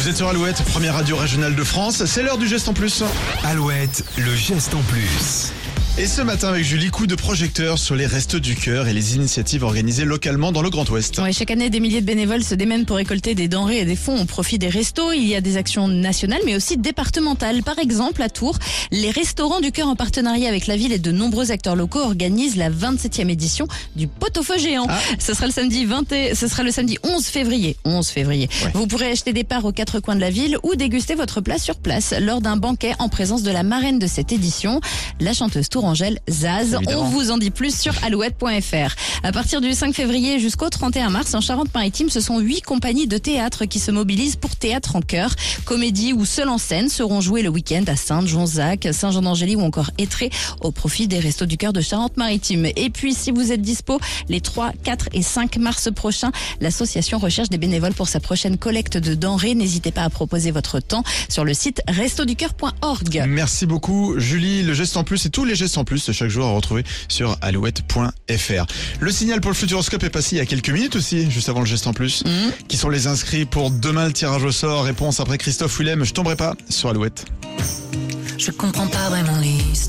Vous êtes sur Alouette, première radio régionale de France. C'est l'heure du geste en plus. Alouette, le geste en plus. Et ce matin avec Julie, coup de projecteur sur les restes du cœur et les initiatives organisées localement dans le Grand Ouest. Ouais, chaque année, des milliers de bénévoles se démènent pour récolter des denrées et des fonds au profit des restos. Il y a des actions nationales, mais aussi départementales. Par exemple, à Tours, les restaurants du cœur en partenariat avec la ville et de nombreux acteurs locaux organisent la 27e édition du pot-au-feu géant. Ah. Ce sera le samedi 20 et- ce sera le samedi 11 février. 11 février. Ouais. Vous pourrez acheter des parts aux quatre coins de la ville ou déguster votre plat sur place lors d'un banquet en présence de la marraine de cette édition, la chanteuse tourangelle Zaz. Évidemment. On vous en dit plus sur alouette.fr. À partir du 5 février jusqu'au 31 mars, en Charente-Maritime, ce sont huit compagnies de théâtre qui se mobilisent pour théâtre en chœur. Comédie ou seul en scène seront jouées le week-end à Sainte, Jonzac, Saint-Jean-d'Angély ou encore Étré au profit des Restos du Cœur de Charente-Maritime. Et puis, si vous êtes dispo les 3, 4 et 5 mars prochains, l'association recherche des bénévoles pour sa prochaine collecte de denrées. N'hésitez pas à proposer votre temps sur le site restoducoeur.org. Merci beaucoup Julie. Le geste en plus et tous les gestes en plus de chaque jour à retrouver sur alouette.fr. Le signal pour le Futuroscope est passé il y a quelques minutes aussi, juste avant le geste en plus. Qui sont les inscrits pour demain le tirage au sort? Réponse après Christophe Willem. Je tomberai pas sur Alouette. Je comprends pas vraiment l'histoire.